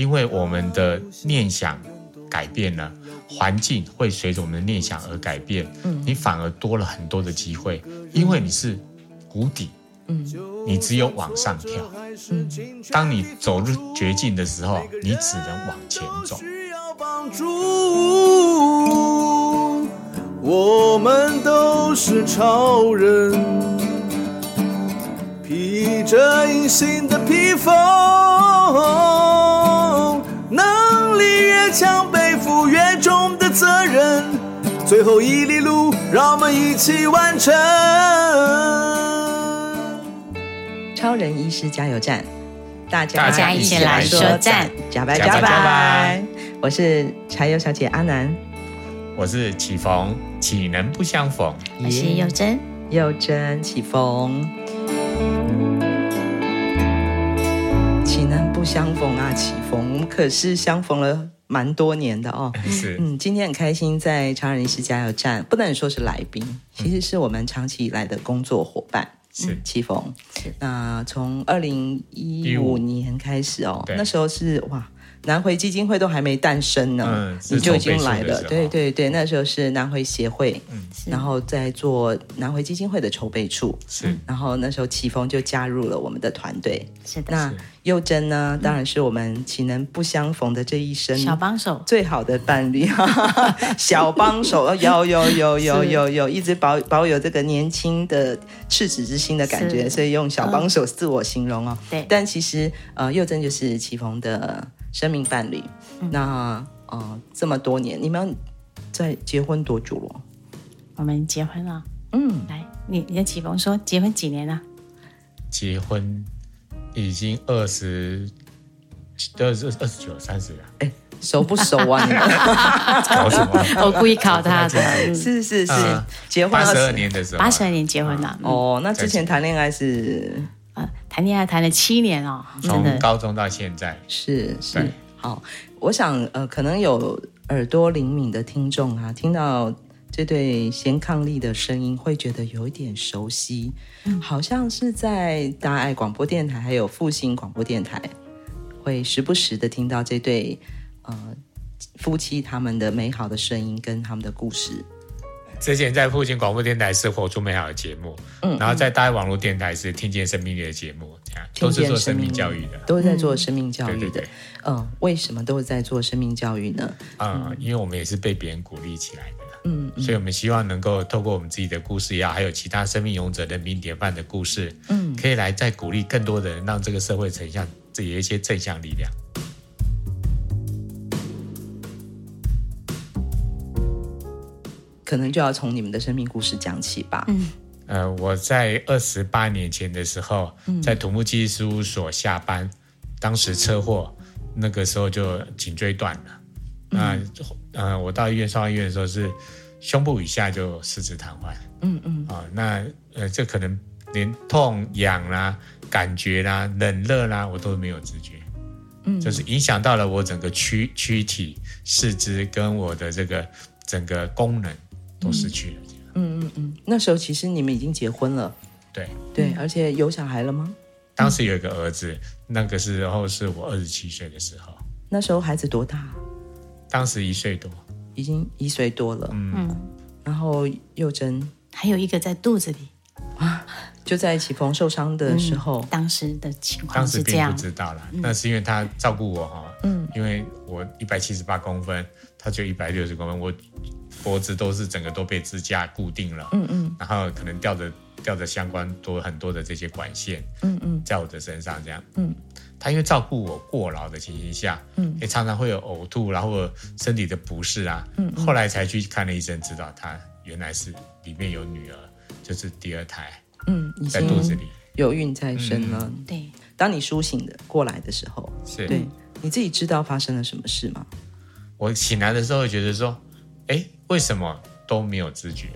因为我们的念想改变了，环境会随着我们的念想而改变，嗯，你反而多了很多的机会，因为你是谷底，嗯，你只有往上跳，嗯，当你走入绝境的时候，你只能往前走。我们都是超人，披着隐形的披风，越强，背负越重的责任。最后一里路，让我们一起完成。超人医师加油站，大家大家一起来说赞，加白加白。我是柴油小姐阿南，我是启逢，岂能不相逢？我是幼珍，幼珍启逢，岂能不相逢啊？启逢，我们可是相逢了蛮多年的哦。是，嗯，今天很开心在长人医师加油站，不能说是来宾，其实是我们长期以来的工作伙伴。是启逢，是那从二零一五年开始哦，那时候是哇。南回基金会都还没诞生呢，嗯、你就已经来了。对对对，那时候是南回协会，嗯，然后在做南回基金会的筹备处，是。然后那时候启峰就加入了我们的团队，是的。那幼珍呢，当然是我们岂能不相逢的这一生小帮手，最好的伴侣，小帮手，有有有 有有有，一直保保有这个年轻的赤子之心的感觉，所以用小帮手自我形容哦。对，但其实呃，幼珍就是启峰的。生命伴侣，嗯、那呃这么多年，你们在结婚多久了？我们结婚了，嗯，来，你你的启逢说结婚几年了？结婚已经二十二十二十九三十了，哎，熟不熟啊？你们考什么？我故意考他的，是是是，嗯、结婚八十二年的时候，八十二年结婚了。嗯、哦，那之前谈恋爱是？谈恋爱谈了七年哦，从高中到现在。是是。好。我想呃，可能有耳朵灵敏的听众啊，听到这对先伉俪的声音，会觉得有一点熟悉，嗯、好像是在大爱广播电台还有复兴广播电台，会时不时的听到这对呃夫妻他们的美好的声音跟他们的故事。之前在附近广播电台是活出美好的节目，嗯，然后在大爱网络电台是听见生命力的节目，这样都是做生命教育的，都是在做生命教育的，嗯、对对对，嗯，为什么都是在做生命教育呢？嗯，嗯。因为我们也是被别人鼓励起来的，嗯，所以我们希望能够透过我们自己的故事呀，还有其他生命勇者人民典范的故事，嗯，可以来再鼓励更多的人，让这个社会呈现这有一些正向力量。可能就要从你们的生命故事讲起吧。嗯，呃，我在二十八年前的时候，在土木技师事务所下班，嗯、当时车祸，那个时候就颈椎断了。那、嗯，呃，我到医院送到医院的时候是胸部以下就四肢瘫痪。嗯嗯。啊、呃，那呃，这可能连痛、痒啦、感觉啦、冷热啦，我都没有知觉。嗯，就是影响到了我整个躯躯体、四肢跟我的这个整个功能。都失去了。嗯嗯嗯，那时候其实你们已经结婚了。对对，而且有小孩了吗？当时有一个儿子，那个时候是我二十七岁的时候。那时候孩子多大？当时一岁多，已经一岁多了。嗯，然后幼珍还有一个在肚子里啊，就在启逢受伤的时候，当时的情况是这样不知道了，那是因为他照顾我哈。嗯，因为我一百七十八公分，他就一百六十公分，我。脖子都是整个都被支架固定了，嗯嗯，然后可能吊着吊着相关多很多的这些管线，嗯嗯，在我的身上这样，嗯，他因为照顾我过劳的情形下，嗯，也常常会有呕吐，然后身体的不适啊，嗯，后来才去看了医生，知道他原来是里面有女儿，就是第二胎，嗯，在肚子里有孕在身了，对。当你苏醒的过来的时候，是对，你自己知道发生了什么事吗？我醒来的时候觉得说。哎，为什么都没有知觉？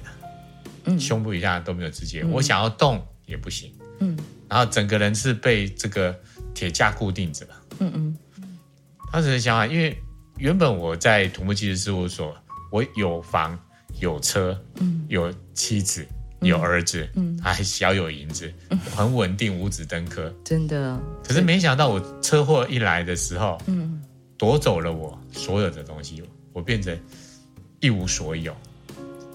嗯，胸部以下都没有知觉，嗯、我想要动也不行。嗯，然后整个人是被这个铁架固定着。嗯嗯，当时的想法，因为原本我在土木技师事务所，我有房有车，嗯，有妻子，有儿子，嗯，还小有银子，嗯、很稳定，五子登科。真的。可是没想到我车祸一来的时候，嗯，夺走了我所有的东西，我变成一无所有。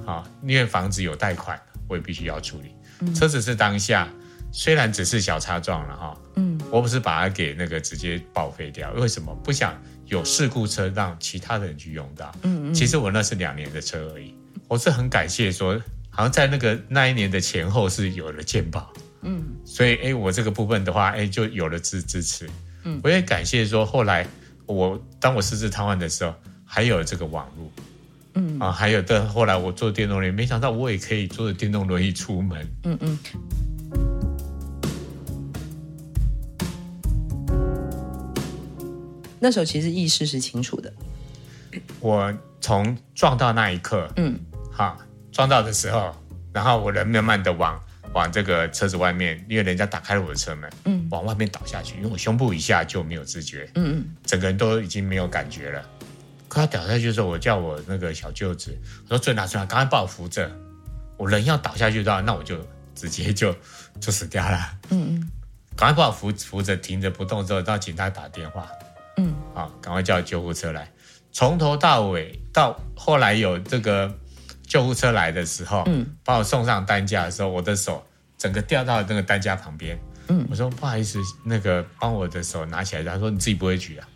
啊，因为房子有贷款，我也必须要处理。嗯、车子是当下，虽然只是小擦撞了哈，嗯，我不是把它给那个直接报废掉，为什么？不想有事故车让其他的人去用到。嗯嗯，其实我那是两年的车而已，我是很感谢说，好像在那个那一年的前后是有了健保，嗯，所以哎，我这个部分的话，哎，就有了支支持。嗯，我也感谢说，后来我当我失智瘫痪的时候，还有这个网络。嗯啊，还有的，后来我坐电动轮椅，没想到我也可以坐着电动轮椅出门。嗯嗯。那时候其实意识是清楚的。我从撞到那一刻，嗯，好，撞到的时候，然后我人慢慢的往往这个车子外面，因为人家打开了我的车门，嗯，往外面倒下去，因为我胸部以下就没有知觉，嗯嗯，整个人都已经没有感觉了。可他倒下去的时候，我叫我那个小舅子，我说：“最拿出来，赶快把我扶着。我人要倒下去的话，那我就直接就 就死掉了。嗯嗯，赶快把我扶扶着，停着不动之后，到警察打电话。嗯，啊，赶快叫救护车来。从头到尾，到后来有这个救护车来的时候，嗯，把我送上担架的时候，我的手整个掉到那个担架旁边。嗯，我说不好意思，那个帮我的手拿起来。他说你自己不会举啊。”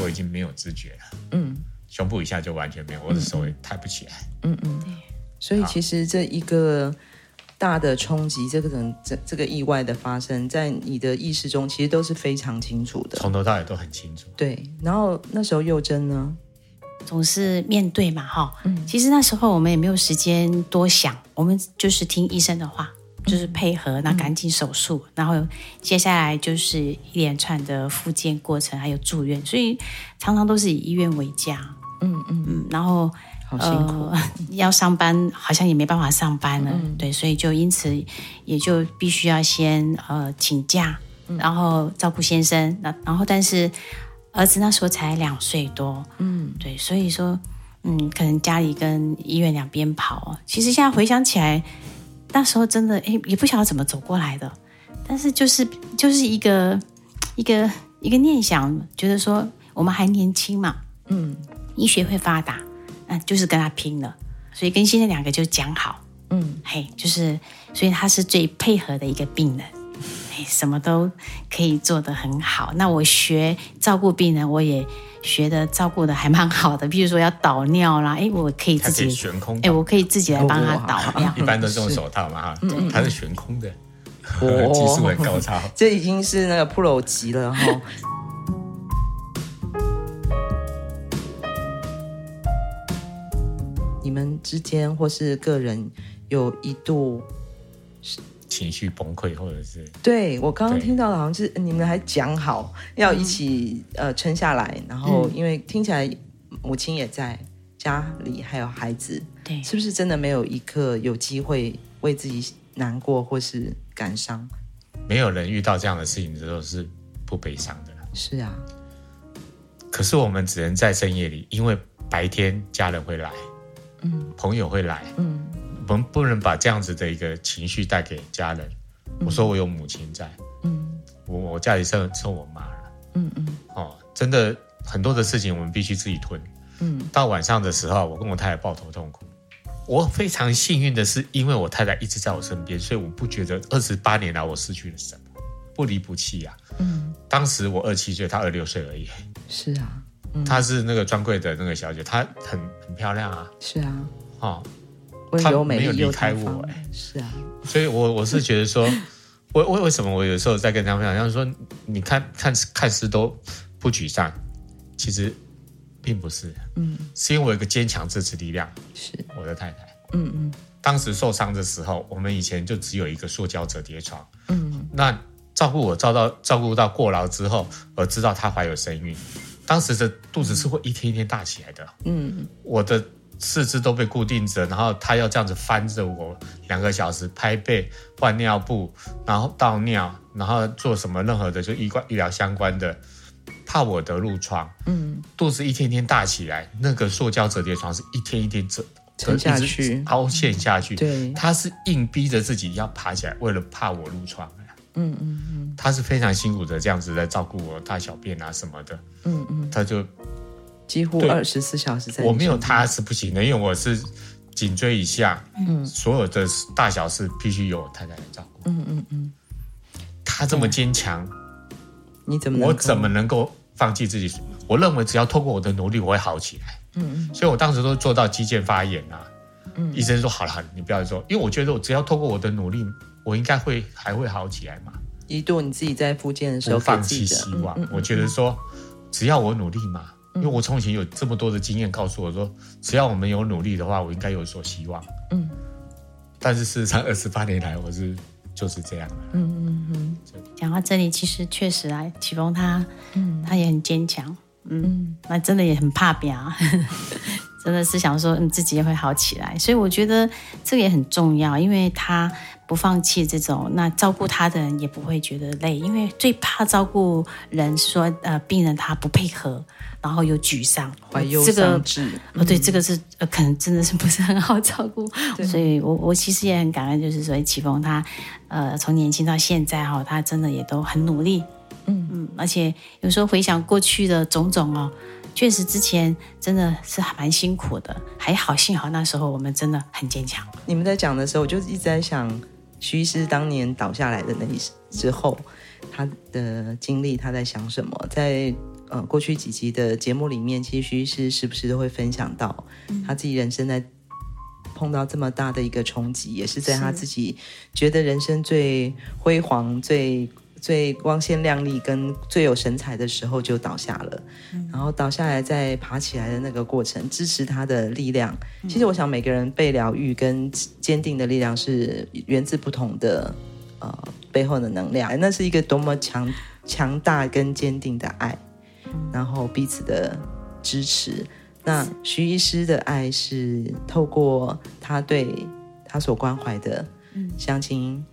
我已经没有知觉了，嗯，胸部以下就完全没有，我的手也抬不起来，嗯嗯，对，所以其实这一个大的冲击，这个人这这个意外的发生，在你的意识中其实都是非常清楚的，从头到尾都很清楚。对，然后那时候幼珍呢，总是面对嘛，哈，嗯，其实那时候我们也没有时间多想，我们就是听医生的话。就是配合，那赶紧手术，嗯、然后接下来就是一连串的复健过程，还有住院，所以常常都是以医院为家。嗯嗯。嗯，然后好辛苦，呃，要上班好像也没办法上班了，嗯、对，所以就因此也就必须要先呃请假，然后照顾先生。那然后但是儿子那时候才两岁多，嗯，对，所以说嗯，可能家里跟医院两边跑。其实现在回想起来。那时候真的诶，也不晓得怎么走过来的，但是就是就是一个一个一个念想，觉得说我们还年轻嘛，嗯，医学会发达，那就是跟他拼了，所以跟现在两个就讲好，嗯，嘿，就是所以他是最配合的一个病人，嘿，什么都可以做得很好。那我学照顾病人，我也。学的照顾的还蛮好的，比如说要导尿啦，哎，我可以自己悬空，哎，我可以自己来帮他导尿。一般都是用手套嘛，哈，他是悬空的，技术很高超。这已经是那个 Pro 级了哈。你们之间或是个人有一度是。情绪崩溃，或者是对我刚刚听到的，好像是你们还讲好要一起、嗯、呃撑下来，然后因为听起来母亲也在家里，还有孩子，对，是不是真的没有一刻有机会为自己难过或是感伤？没有人遇到这样的事情的时候是不悲伤的。是啊，可是我们只能在深夜里，因为白天家人会来，嗯，朋友会来，嗯。我们不能把这样子的一个情绪带给家人。嗯、我说我有母亲在，嗯，我我家里剩剩我妈了，嗯嗯，哦，真的很多的事情我们必须自己吞，嗯，到晚上的时候，我跟我太太抱头痛哭。我非常幸运的是，因为我太太一直在我身边，所以我不觉得二十八年来我失去了什么，不离不弃啊。嗯，当时我二七岁，她二六岁而已。是啊，嗯、她是那个专柜的那个小姐，她很很漂亮啊。是啊，哦。他没有离开我，哎，是啊，所以我我是觉得说，为为为什么我有时候在跟他们讲，像说，你看看看似都不沮丧，其实并不是，嗯，是因为我有一个坚强支持力量，是我的太太，嗯嗯，当时受伤的时候，我们以前就只有一个塑胶折叠床，嗯，那照顾我照到照顾到过劳之后，我知道她怀有身孕，当时的肚子是会一天一天大起来的，嗯，我的。四肢都被固定着，然后他要这样子翻着我两个小时拍背、换尿布，然后倒尿，然后做什么任何的就医关医疗相关的，怕我得褥疮，嗯，肚子一天天大起来，那个塑胶折叠床是一天一天折沉下去，凹陷下去，对，他是硬逼着自己要爬起来，为了怕我褥疮，嗯嗯嗯，他是非常辛苦的这样子在照顾我大小便啊什么的，嗯嗯，他就几乎二十四小时在。我没有他是不行的，因为我是颈椎以下，嗯，所有的大小事必须由我太太来照顾。嗯嗯嗯，他这么坚强，你怎么我怎么能够放弃自己？我认为只要透过我的努力，我会好起来。嗯嗯，所以我当时都做到肌腱发炎啊。嗯，医生说好了，你不要说，因为我觉得我只要透过我的努力，我应该会还会好起来嘛。一度你自己在复健的时候，放弃希望。嗯嗯嗯、我觉得说，只要我努力嘛，嗯、因为我从前有这么多的经验告诉我说，只要我们有努力的话，我应该有所希望。嗯，但是事实上二十八年来，我是就是这样。嗯嗯嗯。讲到这里，其实确实啊，启峰他，嗯，他也很坚强。嗯，那真的也很怕表。真的是想说，你自己也会好起来，所以我觉得这个也很重要，因为他不放弃这种，那照顾他的人也不会觉得累，因为最怕照顾人说，呃，病人他不配合，然后又沮丧，怀忧丧志。哦，对，这个是呃，可能真的是不是很好照顾，所以我我其实也很感恩，就是说启峰他，呃，从年轻到现在哈，他真的也都很努力，嗯嗯，而且有时候回想过去的种种哦。确实，之前真的是还蛮辛苦的，还好，幸好那时候我们真的很坚强。你们在讲的时候，我就一直在想，徐医师当年倒下来的那一之后，他的经历，他在想什么？在呃过去几集的节目里面，其实徐医师时不时都会分享到他自己人生在碰到这么大的一个冲击，也是在他自己觉得人生最辉煌、最。最光鲜亮丽跟最有神采的时候就倒下了，嗯、然后倒下来再爬起来的那个过程，支持他的力量。嗯、其实我想每个人被疗愈跟坚定的力量是源自不同的呃背后的能量，那是一个多么强强大跟坚定的爱，嗯、然后彼此的支持。那徐医师的爱是透过他对他所关怀的相亲。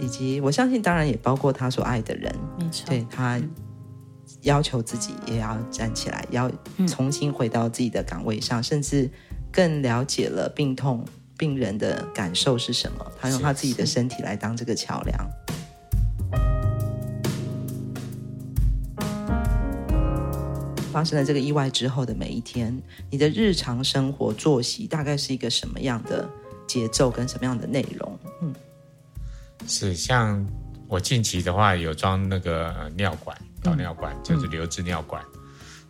以及我相信，当然也包括他所爱的人，没错，对他要求自己也要站起来，要重新回到自己的岗位上，嗯、甚至更了解了病痛病人的感受是什么。他用他自己的身体来当这个桥梁。发生了这个意外之后的每一天，你的日常生活作息大概是一个什么样的节奏跟什么样的内容？嗯。是像我近期的话，有装那个尿管导尿管，嗯、就是留置尿管。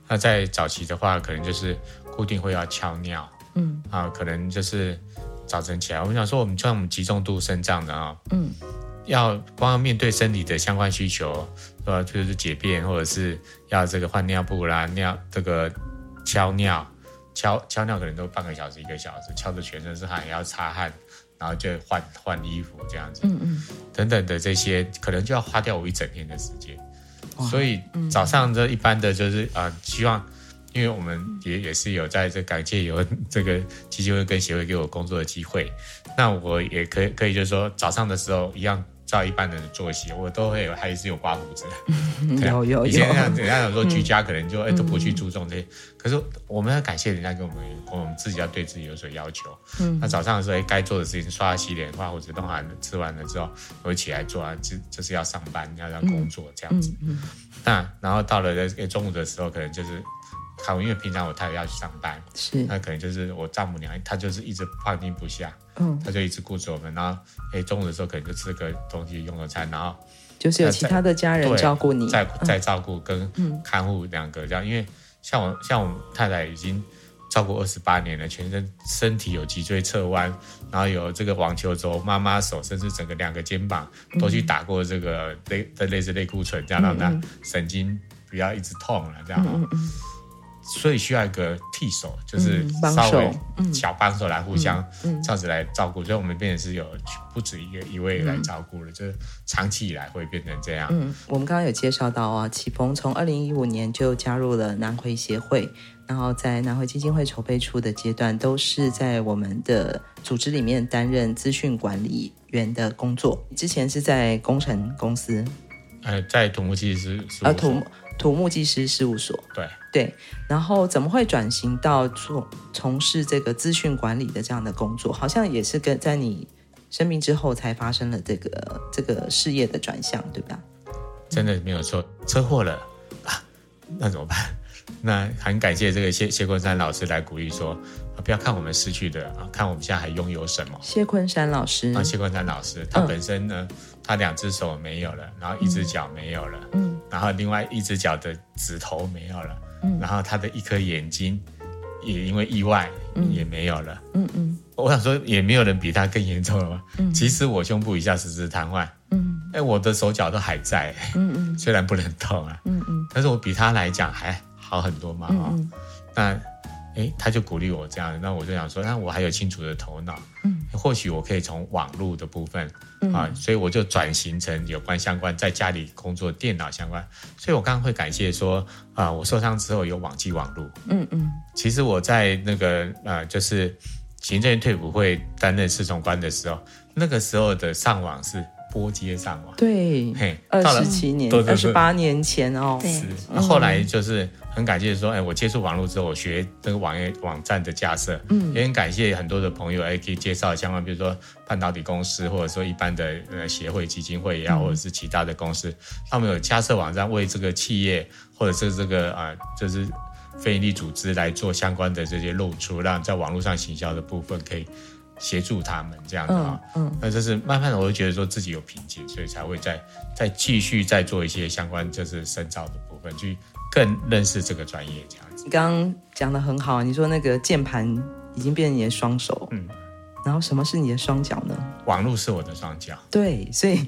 那、嗯、在早期的话，可能就是固定会要敲尿，嗯啊，可能就是早晨起来，我们想说，我们像我们极重度肾脏的啊，嗯，要光要面对生理的相关需求，呃，就是解便或者是要这个换尿布啦，尿这个敲尿，敲敲尿可能都半个小时一个小时，敲的全身是汗，也要擦汗。然后就换换衣服这样子，嗯嗯，等等的这些，可能就要花掉我一整天的时间。所以早上这一般的就是啊、呃，希望，因为我们也也是有在这感谢有这个基金会跟协会给我工作的机会，那我也可以可以就是说早上的时候一样。照一般人的作息，我都会有，还是有刮胡子。有有有。以前像人家有说居家，可能就哎、嗯欸、都不去注重这些。可是我们要感谢人家给我们，我们自己要对自己有所要求。嗯。那早上的时候，哎，该做的事情，刷牙、洗脸、刮胡子，弄完吃完了之后，我会起来做啊，这就是要上班，要要工作这样子。嗯。嗯嗯那然后到了中午的时候，可能就是。看，因为平常我太太要去上班，是那可能就是我丈母娘，她就是一直放心不下，嗯，她就一直顾着我们。然后，哎，中午的时候可能就吃个东西，用个餐，然后就是有其他的家人照顾你，在在照顾跟看护两个这样。嗯、因为像我像我太太已经照顾二十八年了，全身身体有脊椎侧弯，然后有这个网球肘、妈妈手，甚至整个两个肩膀都去打过这个类的类似类固醇，这样让她神经不要一直痛了，这样。所以需要一个替手，就是稍微小帮手来互相这样子来照顾，所以我们变成是有不止一个一位来照顾了，就是长期以来会变成这样。嗯，我们刚刚有介绍到啊，启鹏从二零一五年就加入了南回协会，然后在南回基金会筹备处的阶段，都是在我们的组织里面担任资讯管理员的工作。之前是在工程公司，呃，在土木技师啊土。土木技师事务所，对对，然后怎么会转型到做从事这个资讯管理的这样的工作？好像也是跟在你生病之后才发生了这个这个事业的转向，对吧？真的没有错，车祸了啊，那怎么办？那很感谢这个谢谢坤山老师来鼓励说，啊，不要看我们失去的啊，看我们现在还拥有什么。谢坤山老师啊，谢坤山老师，他本身呢，嗯、他两只手没有了，然后一只脚没有了，嗯，然后另外一只脚的指头没有了，嗯，然后他的一颗眼睛也因为意外也没有了，嗯嗯，嗯，我想说也没有人比他更严重了吧？嗯，其实我胸部以下四肢瘫痪，嗯，哎，我的手脚都还在，嗯嗯，虽然不能动啊，嗯嗯，但是我比他来讲还。好很多嘛，哦、嗯，那，诶，他就鼓励我这样，那我就想说，那我还有清楚的头脑，嗯，或许我可以从网络的部分，嗯、啊，所以我就转型成有关相关，在家里工作电脑相关，所以我刚刚会感谢说，啊，我受伤之后有网际网络，嗯嗯，其实我在那个呃，就是行政院退伍会担任侍从官的时候，那个时候的上网是。拨接上嘛，对，嘿，二十七年，二十八年前哦，是。那后来就是很感谢说，哎，我接触网络之后，我学这个网页网站的架设，嗯，也很感谢很多的朋友，哎，可以介绍相关，比如说半导体公司，或者说一般的呃协会、基金会也好，或者是其他的公司，他们有架设网站，为这个企业或者是这个啊，就是非营利组织来做相关的这些露出，让在网络上行销的部分可以。协助他们这样子啊，嗯，那就是慢慢的，我就觉得说自己有瓶颈，所以才会再再继续再做一些相关就是深造的部分，去更认识这个专业这样子。你刚刚讲的很好，你说那个键盘已经变成你的双手，嗯，然后什么是你的双脚呢？网络是我的双脚。对，所以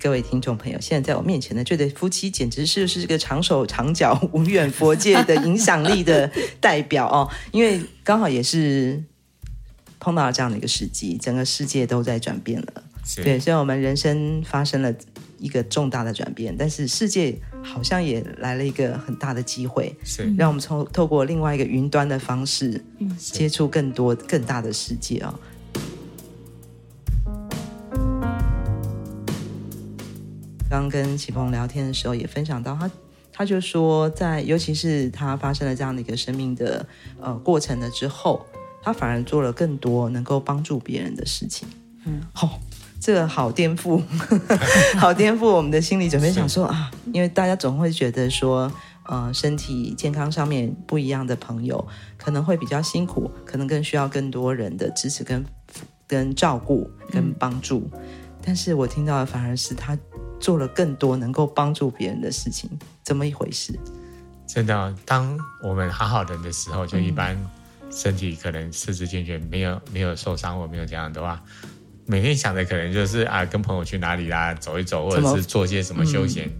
各位听众朋友，现在在我面前的这对夫妻，简直是是这个长手长脚无远佛界的影响力的代表哦，因为刚好也是。碰到了这样的一个时机，整个世界都在转变了。对，虽然我们人生发生了一个重大的转变，但是世界好像也来了一个很大的机会，是让我们从透过另外一个云端的方式，接触更多更大的世界啊。刚刚跟启鹏聊天的时候，也分享到他，他就说，在尤其是他发生了这样的一个生命的呃过程了之后。他反而做了更多能够帮助别人的事情，嗯，好、哦，这个好颠覆，好颠覆我们的心理准备。想说啊，因为大家总会觉得说，呃，身体健康上面不一样的朋友可能会比较辛苦，可能更需要更多人的支持跟跟照顾跟帮助。嗯、但是我听到的反而是他做了更多能够帮助别人的事情，怎么一回事？真的，当我们好好人的时候，就一般、嗯。身体可能四肢健全，没有没有受伤或没有这样的话，每天想的可能就是啊，跟朋友去哪里啦，走一走，或者是做些什么休闲。嗯、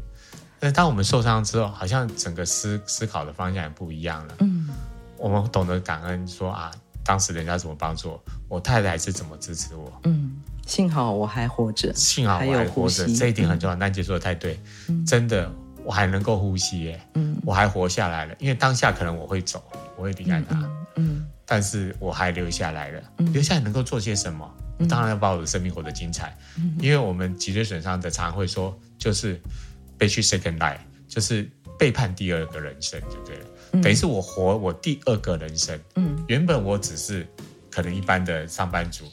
但是当我们受伤之后，好像整个思思考的方向也不一样了。嗯，我们懂得感恩说，说啊，当时人家怎么帮助我，我太太是怎么支持我。嗯，幸好我还活着，幸好我还活着，这一点很重要。丹姐说的太对，嗯、真的，我还能够呼吸耶，嗯，我还活下来了。因为当下可能我会走，我会离开他。嗯但是我还留下来了，嗯、留下来能够做些什么？嗯、当然要把我的生命活得精彩。嗯、因为我们脊椎损伤的常常会说，就是被去 second life，就是背叛第二个人生，就对了。嗯、等于是我活我第二个人生。嗯，原本我只是可能一般的上班族，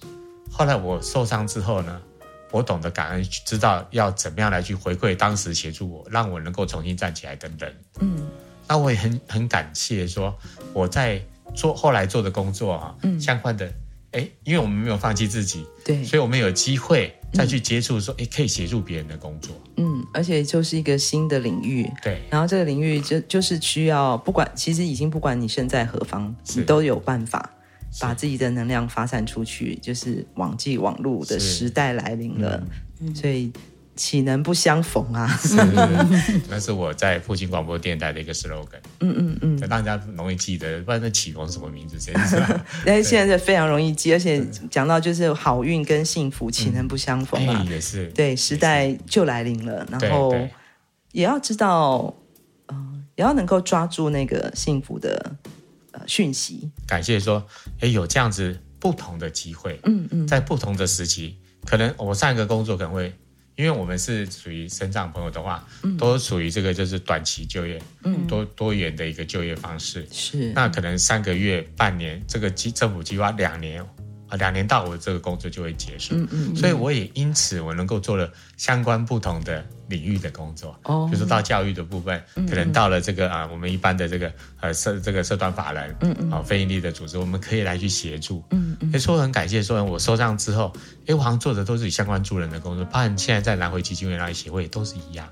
后来我受伤之后呢，我懂得感恩，知道要怎么样来去回馈当时协助我，让我能够重新站起来等等。嗯，那我也很很感谢说我在。做后来做的工作啊，嗯，相关的，哎，因为我们没有放弃自己，对，所以我们有机会再去接触，说，哎、嗯，可以协助别人的工作，嗯，而且就是一个新的领域，对，然后这个领域就就是需要，不管其实已经不管你身在何方，你都有办法把自己的能量发散出去，就是网际网络的时代来临了，嗯、所以。岂能不相逢啊？是，那是我在复兴广播电台的一个 slogan。嗯嗯嗯，让大家容易记得，不然那启鹏什么名字？现在，但是现在是非常容易记，而且讲到就是好运跟幸福，岂能不相逢啊？也是，对，时代就来临了，然后也要知道，嗯，也要能够抓住那个幸福的呃讯息。感谢说，哎，有这样子不同的机会，嗯嗯，在不同的时期，可能我上一个工作可能会。因为我们是属于身障朋友的话，嗯、都属于这个就是短期就业，嗯、多多元的一个就业方式。是，那可能三个月、半年，这个计政府计划两年，啊，两年到我这个工作就会结束。嗯嗯，所以我也因此我能够做了相关不同的领域的工作。哦，比如说到教育的部分，可能到了这个啊，我们一般的这个呃社这个社团法人，嗯嗯，啊非营利的组织，我们可以来去协助。嗯嗯，所以很感谢说，我收上之后，哎，我好像做的都是以相关助人的工作，包含现在在南回基金会那协会都是一样。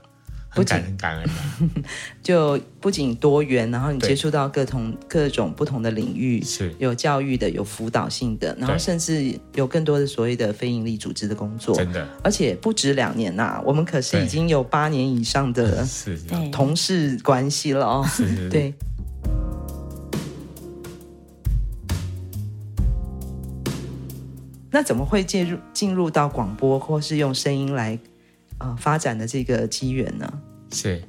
不仅很感恩，就不仅多元，然后你接触到各同各种不同的领域，是。有教育的，有辅导性的，然后甚至有更多的所谓的非营利组织的工作，真的，而且不止两年呐、啊，我们可是已经有八年以上的 同事关系了哦，对。那怎么会介入进入到广播，或是用声音来？呃，发展的这个机缘呢？是，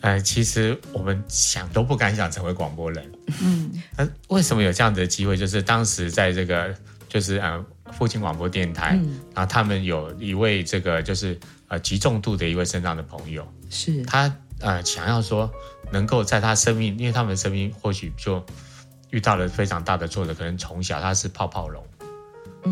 呃，其实我们想都不敢想成为广播人。嗯，那为什么有这样的机会？就是当时在这个，就是呃，附近广播电台，嗯、然后他们有一位这个，就是呃，极重度的一位身障的朋友，是他呃，想要说能够在他生命，因为他们生命或许就遇到了非常大的挫折，可能从小他是泡泡龙。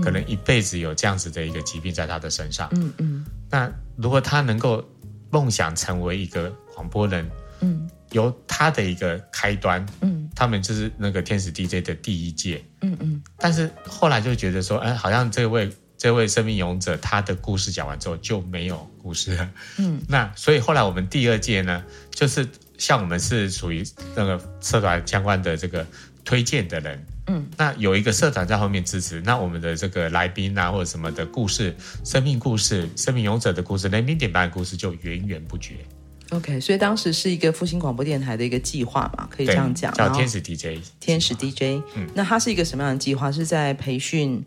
可能一辈子有这样子的一个疾病在他的身上。嗯嗯。那如果他能够梦想成为一个广播人，嗯，由他的一个开端，嗯，他们就是那个天使 DJ 的第一届，嗯嗯。但是后来就觉得说，哎，好像这位这位生命勇者他的故事讲完之后就没有故事了，嗯。那所以后来我们第二届呢，就是像我们是属于那个社团相关的这个推荐的人。嗯，那有一个社长在后面支持，那我们的这个来宾啊，或者什么的故事、生命故事、生命勇者的故事、人民点播的故事就源源不绝。OK，所以当时是一个复兴广播电台的一个计划嘛，可以这样讲，叫天使 DJ。天使 DJ，嗯，那它是一个什么样的计划？是在培训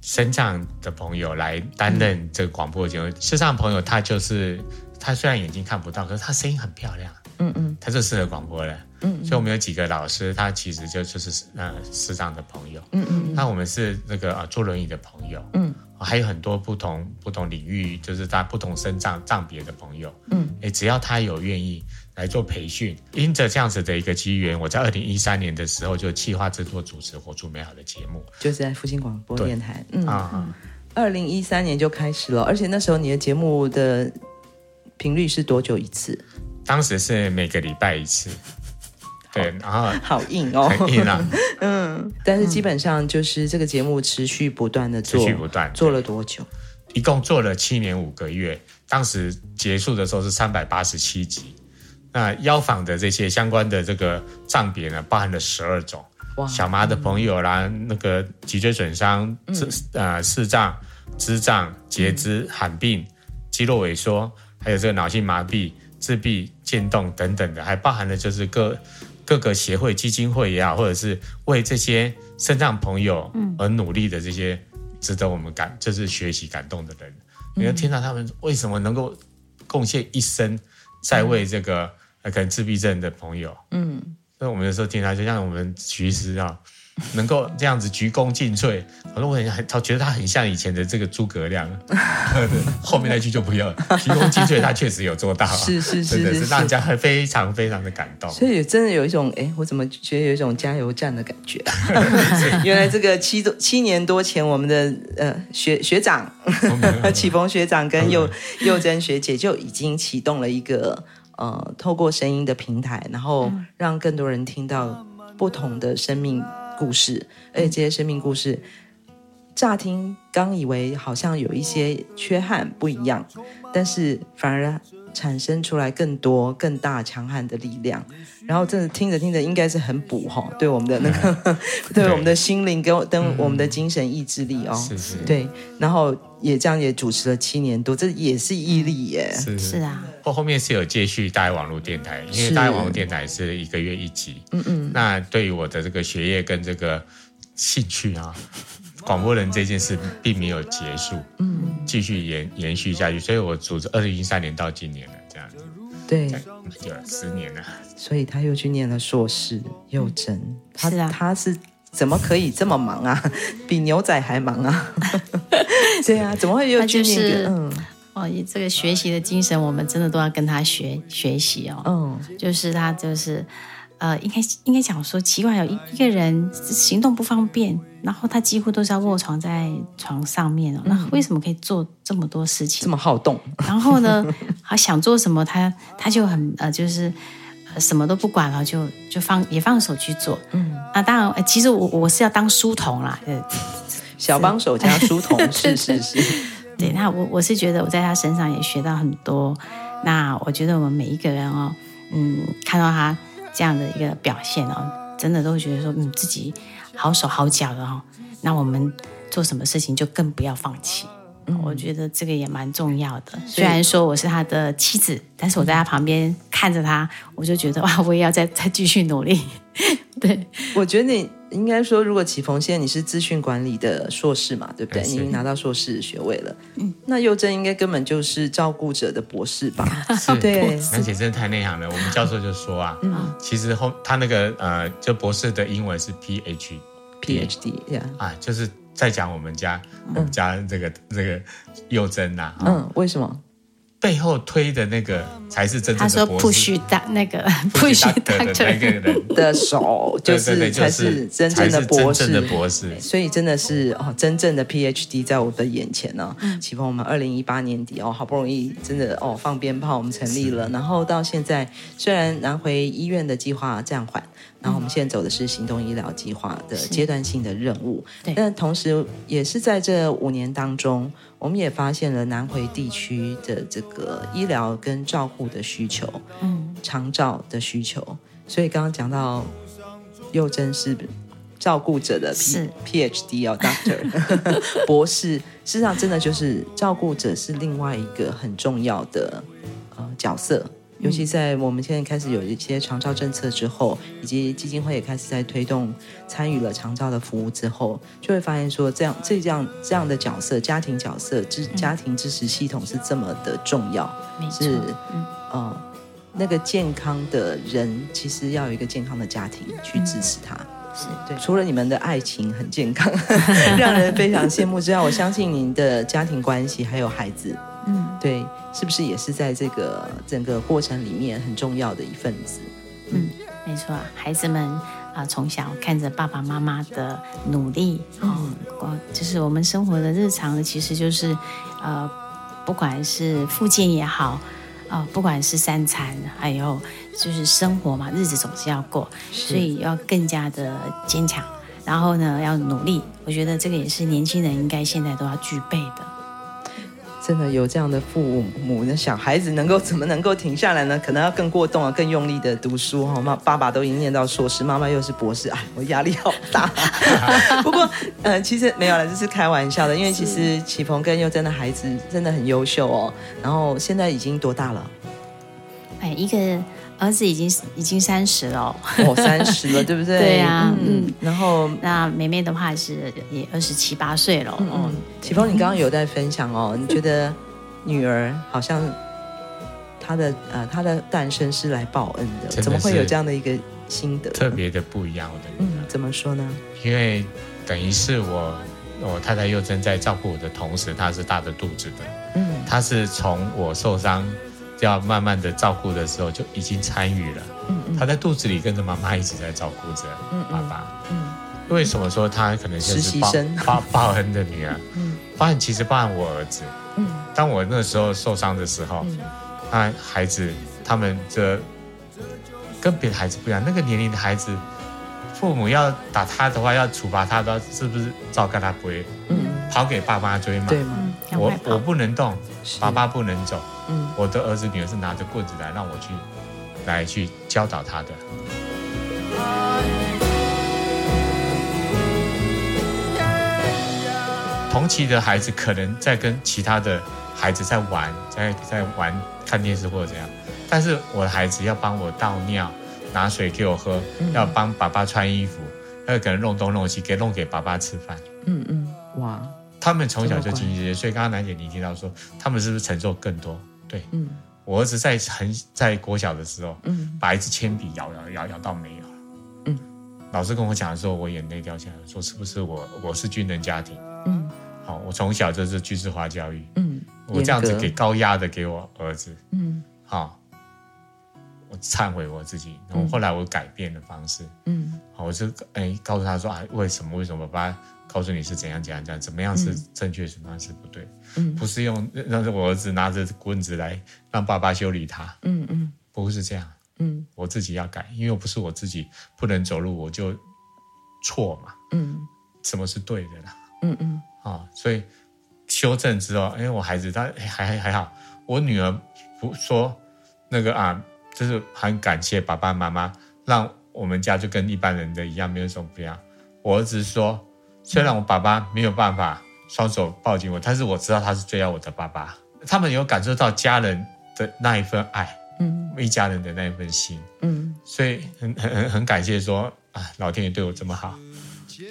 身障的朋友来担任这个广播节目。身障、嗯、朋友他就是他虽然眼睛看不到，可是他声音很漂亮。嗯嗯，他就适合广播了。嗯，所以我们有几个老师，他其实就就是呃视障的朋友。嗯嗯，那我们是那个呃坐轮椅的朋友。嗯，还有很多不同不同领域，就是他不同身障障别的朋友。嗯，哎，只要他有愿意来做培训，因着这样子的一个机缘，我在二零一三年的时候就企划制作主持《活出美好的节目》，就是在复兴广播电台。嗯啊，二零一三年就开始了，而且那时候你的节目的频率是多久一次？当时是每个礼拜一次，对，然后好硬哦，很硬啊，嗯，但是基本上就是这个节目持续不断的做，持续不断，做了多久？一共做了七年五个月，当时结束的时候是三百八十七集，那邀访的这些相关的这个障别呢，包含了十二种，小麻的朋友啦，嗯、那个脊椎损伤、智呃视障、肢障、截肢、罕病、肌肉萎缩，还有这个脑性麻痹。自闭、渐冻等等的，还包含了就是各各个协会、基金会也好，或者是为这些身障朋友而努力的这些值得我们感，就是学习感动的人。你要听到他们为什么能够贡献一生，在为这个可能自闭症的朋友，嗯，所以我们有时候听他，就像我们徐师啊。能够这样子鞠躬尽瘁，反正我很很，他觉得他很像以前的这个诸葛亮。后面那句就不要了，鞠躬尽瘁，他确实有做到，是是是，是，是让人家很非常非常的感动。所以真的有一种，哎，我怎么觉得有一种加油站的感觉？原来这个七多七年多前，我们的呃学学长启逢学长跟幼幼珍学姐就已经启动了一个呃透过声音的平台，然后让更多人听到不同的生命。故事，而且这些生命故事，乍听刚以为好像有一些缺憾不一样，但是反而产生出来更多更大强悍的力量。然后这听着听着，应该是很补哈，对我们的那个，对，对我们的心灵跟跟我们的精神意志力哦，是是，对。然后也这样也主持了七年多，这也是毅力耶，是是。啊。后后面是有接续大爱网络电台，因为大爱网络电台是一个月一集，嗯嗯。那对于我的这个学业跟这个兴趣啊，广播人这件事并没有结束，嗯，继续延延续下去，所以我组织二零一三年到今年。对，有十年了，所以他又去念了硕士，幼珍，嗯、他是啊，他是怎么可以这么忙啊？比牛仔还忙啊？对啊，怎么会又去念？就是、嗯，哦，这个学习的精神，我们真的都要跟他学学习哦。嗯，就是他就是呃，应该应该讲说，奇怪有一一个人行动不方便，然后他几乎都是要卧床在床上面哦。那为什么可以做这么多事情？这么好动？然后呢，他想做什么，他他就很呃，就是什么都不管了，就就放也放手去做。嗯，那当然，其实我我是要当书童啦，小帮手加书童，是是是。对，那我我是觉得我在他身上也学到很多。那我觉得我们每一个人哦，嗯，看到他。这样的一个表现哦，真的都会觉得说，嗯，自己好手好脚的哦。那我们做什么事情就更不要放弃。嗯，我觉得这个也蛮重要的。虽然说我是他的妻子，但是我在他旁边看着他，我就觉得哇，我也要再再继续努力。对，我觉得你。应该说，如果启逢现在你是资讯管理的硕士嘛，对不对？你已经拿到硕士学位了。嗯，那又甄应该根本就是照顾者的博士吧？是，对。而且真的太内行了。我们教授就说啊，嗯、其实后他那个呃，就博士的英文是 PhD，PhD，啊，就是在讲我们家我们家这个、嗯、这个又甄呐。嗯，为什么？背后推的那个才是真正的博士。他说 push 大那个 push 大的那个人的手，就是才是真正的博士。的博士，所以真的是哦，真正的 PhD 在我的眼前呢。启逢，我们二零一八年底哦，好不容易真的哦放鞭炮，我们成立了，然后到现在虽然南回医院的计划暂缓。然后我们现在走的是行动医疗计划的阶段性的任务，对。但同时，也是在这五年当中，我们也发现了南回地区的这个医疗跟照护的需求，嗯，长照的需求。所以刚刚讲到幼真是照顾者的 P 是 PhD 哦，Doctor 博士，事实上真的就是照顾者是另外一个很重要的呃角色。尤其在我们现在开始有一些长照政策之后，以及基金会也开始在推动参与了长照的服务之后，就会发现说，这样这样这样的角色，家庭角色支家庭支持系统是这么的重要，嗯、是嗯、呃，那个健康的人其实要有一个健康的家庭去支持他，嗯、是对。除了你们的爱情很健康，让人非常羡慕之外，我相信您的家庭关系还有孩子。嗯，对，是不是也是在这个整个过程里面很重要的一份子？嗯，没错，孩子们啊、呃，从小看着爸爸妈妈的努力，嗯，就是我们生活的日常，其实就是呃，不管是复健也好，啊、呃，不管是三餐，还有就是生活嘛，日子总是要过，所以要更加的坚强，然后呢，要努力。我觉得这个也是年轻人应该现在都要具备的。真的有这样的父母，那小孩子能够怎么能够停下来呢？可能要更过动啊，更用力的读书哈。妈，爸爸都已经念到硕士，妈妈又是博士，哎，我压力好大。不过，呃，其实没有了，这是开玩笑的。因为其实启鹏跟佑真的孩子真的很优秀哦。然后现在已经多大了？哎，一个。儿子已经已经三十了，哦，三十了，对不对？对呀、啊，嗯，嗯，然后那梅梅的话是也二十七八岁了，嗯，启峰，你刚刚有在分享哦，你觉得女儿好像她的呃她的诞生是来报恩的，怎么会有这样的一个心得？特别的不一样，我的女儿，嗯，怎么说呢？因为等于是我我太太又正在照顾我的同时，她是大着肚子的，嗯，她是从我受伤。要慢慢的照顾的时候，就已经参与了。嗯嗯，他在肚子里跟着妈妈一直在照顾着爸爸。嗯，嗯，嗯，为什么说他可能就是报报 报恩的女儿？嗯，包含其实包含我儿子。嗯，当我那时候受伤的时候，他、嗯、孩子他们这跟别的孩子不一样，那个年龄的孩子，父母要打他的话，要处罚他的话，是不是照跟他追？嗯，跑给爸妈追嘛？对吗？我我不能动，爸爸不能走。嗯，我的儿子女儿是拿着棍子来让我去，来去教导他的。同期的孩子可能在跟其他的孩子在玩，在在玩看电视或者怎样，但是我的孩子要帮我倒尿，拿水给我喝，嗯、要帮爸爸穿衣服，要可能弄东弄西，给弄给爸爸吃饭。嗯嗯，哇，他们从小就经历这些，所以刚刚楠姐你提到说，他们是不是承受更多？对，嗯，我儿子在很在国小的时候，嗯，把一支铅笔咬咬咬咬到没有了，嗯，老师跟我讲的时候，我眼泪掉下来，说是不是我我是军人家庭，嗯，好，我从小就是军事化教育，嗯，我这样子给高压的给我儿子，嗯，好，我忏悔我自己。然后后来我改变的方式，嗯，好，我就哎告诉他说啊，为什么为什么？爸爸告诉你是怎样怎样怎样，怎么样是正确，什么样是不对？嗯，不是用让我儿子拿着棍子来让爸爸修理他，嗯嗯，不是这样，嗯，我自己要改，因为不是我自己不能走路，我就错嘛，嗯，什么是对的啦？嗯嗯，啊，所以修正之后，哎，我孩子他还还还好，我女儿不说那个啊，就是很感谢爸爸妈妈，让我们家就跟一般人的一样，没有什么不一样。我儿子说，虽然我爸爸没有办法双手抱紧我，但是我知道他是最爱我的爸爸。他们有感受到家人的那一份爱，嗯，一家人的那一份心，嗯，所以很很很很感谢说啊，老天爷对我这么好，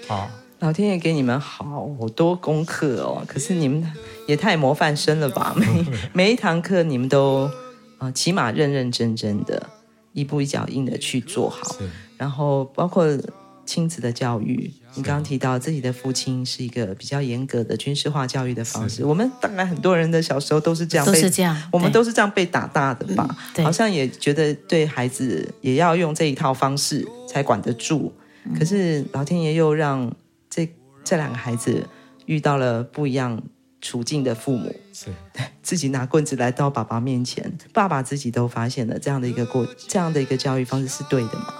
好。老天爷给你们好多功课哦，可是你们也太模范生了吧？每 每一堂课你们都啊、呃，起码认认真真的，一步一脚印的去做好。然后包括亲子的教育，你刚刚提到自己的父亲是一个比较严格的军事化教育的方式。我们当然很多人的小时候都是这样被，都是这样，我们都是这样被打大的吧？嗯、好像也觉得对孩子也要用这一套方式才管得住。可是老天爷又让。这这两个孩子遇到了不一样处境的父母，是 自己拿棍子来到爸爸面前，爸爸自己都发现了这样的一个过这样的一个教育方式是对的吗？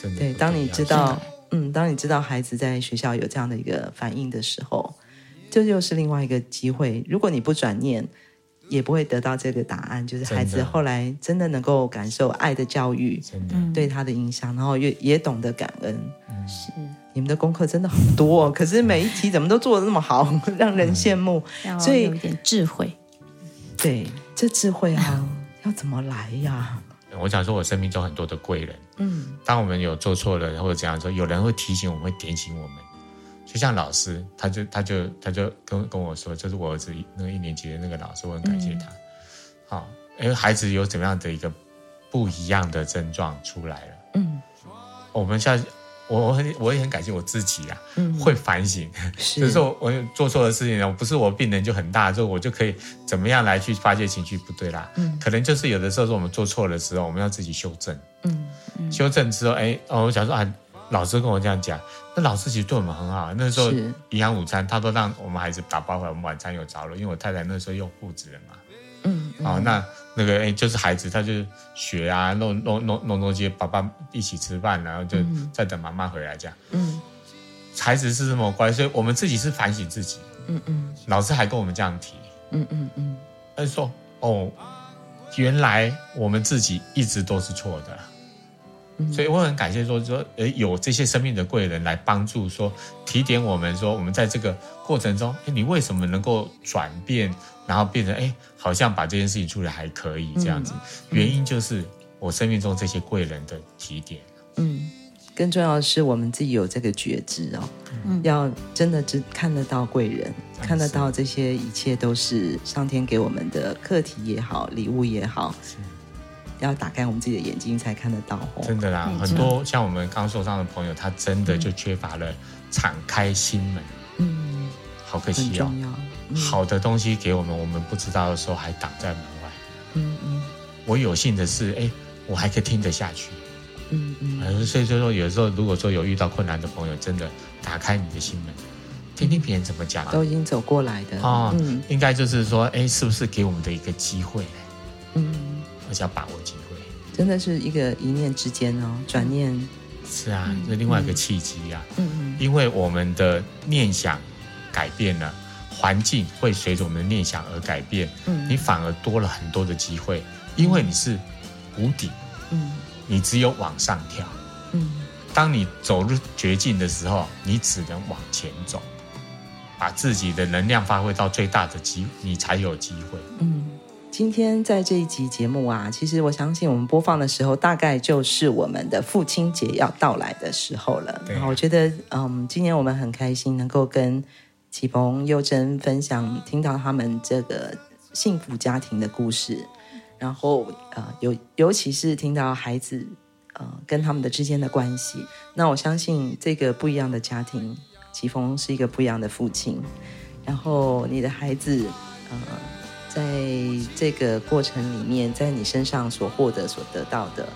真的对，当你知道，嗯，当你知道孩子在学校有这样的一个反应的时候，这又是另外一个机会。如果你不转念，也不会得到这个答案。就是孩子后来真的能够感受爱的教育对他的影响，然后也也懂得感恩。是。你们的功课真的好多，可是每一题怎么都做的那么好，让人羡慕。嗯、所以有一点智慧，对，这智慧啊，要怎么来呀？我想说，我生命中很多的贵人，嗯，当我们有做错了或者怎样说，有人会提醒我们，会点醒我们。就像老师，他就他就他就跟跟我说，就是我儿子那个一年级的那个老师，我很感谢他。好、嗯，因为孩子有怎么样的一个不一样的症状出来了，嗯，我们现在。我我很我也很感谢我自己啊，嗯、会反省，就 是我我做错的事情，我不是我病人就很大，就我就可以怎么样来去发泄情绪不对啦，嗯，可能就是有的时候是我们做错的时候，我们要自己修正，嗯，嗯。修正之后，哎，哦，我想说啊，老师跟我这样讲，那老师其实对我们很好，那时候营养午餐他都让我们孩子打包回来，我们晚餐有着落，因为我太太那时候又复职了嘛。嗯，嗯，哦，那那个哎，就是孩子，他就学啊，弄弄弄弄东西，爸爸一起吃饭，然后就再等妈妈回来这样。嗯，孩子是这么乖，所以我们自己是反省自己。嗯嗯，老师还跟我们这样提。嗯嗯嗯，他说哦，原来我们自己一直都是错的。所以我很感谢说说，诶，有这些生命的贵人来帮助，说提点我们，说我们在这个过程中，诶，你为什么能够转变，然后变成哎，好像把这件事情处理还可以这样子？原因就是我生命中这些贵人的提点。嗯，更重要的是我们自己有这个觉知哦，嗯、要真的只看得到贵人，看得到这些一切都是上天给我们的课题也好，礼物也好。要打开我们自己的眼睛才看得到哦，真的啦，很多像我们刚受伤的朋友，他真的就缺乏了敞开心门，嗯，好可惜哦，嗯、好的东西给我们，我们不知道的时候还挡在门外，嗯嗯，我有幸的是，哎，我还可以听得下去，嗯嗯，所以就说有时候如果说有遇到困难的朋友，真的打开你的心门，听听别人怎么讲，都已经走过来的。啊，嗯，应该就是说，哎，是不是给我们的一个机会？嗯。而且要把握机会，真的是一个一念之间哦，转念是啊，这另外一个契机啊。嗯嗯，因为我们的念想改变了，环境会随着我们的念想而改变。嗯，你反而多了很多的机会，因为你是无底。嗯，你只有往上跳。嗯，当你走入绝境的时候，你只能往前走，把自己的能量发挥到最大的机，你才有机会。嗯。今天在这一集节目啊，其实我相信我们播放的时候，大概就是我们的父亲节要到来的时候了。然后我觉得，嗯，今年我们很开心能够跟启鹏、幼珍分享，听到他们这个幸福家庭的故事。然后，呃，尤尤其是听到孩子，呃，跟他们的之间的关系。那我相信这个不一样的家庭，启鹏是一个不一样的父亲。然后你的孩子，呃。在这个过程里面，在你身上所获得、所得到的，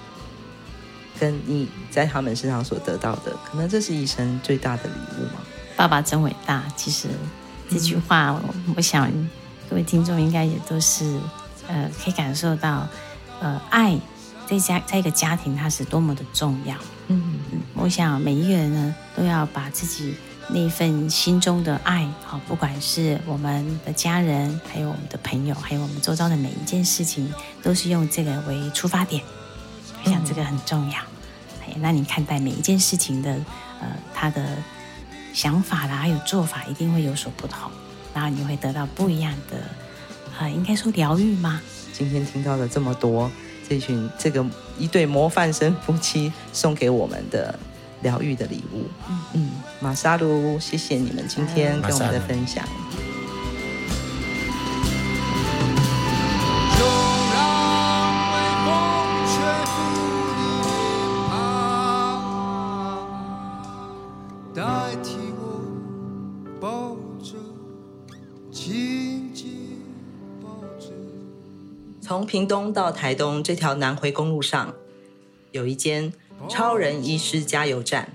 跟你在他们身上所得到的，可能这是一生最大的礼物吗？爸爸真伟大。其实这句话，我，我想各位听众应该也都是呃，可以感受到，呃，爱在家在一个家庭，它是多么的重要。嗯嗯，我想每一个人呢，都要把自己那份心中的爱，好，不管是我们的家人，还有我们的朋友，还有我们周遭的每一件事情，都是用这个为出发点。我想这个很重要。哎，那你看待每一件事情的，呃，他的想法啦，还有做法，一定会有所不同，然后你会得到不一样的，呃，应该说疗愈吗？今天听到了这么多，这群这个一对模范生夫妻送给我们的疗愈的礼物。嗯嗯，马萨鲁，谢谢你们今天跟我们的分享。从屏东到台东这条南回公路上，有一间超人医师加油站，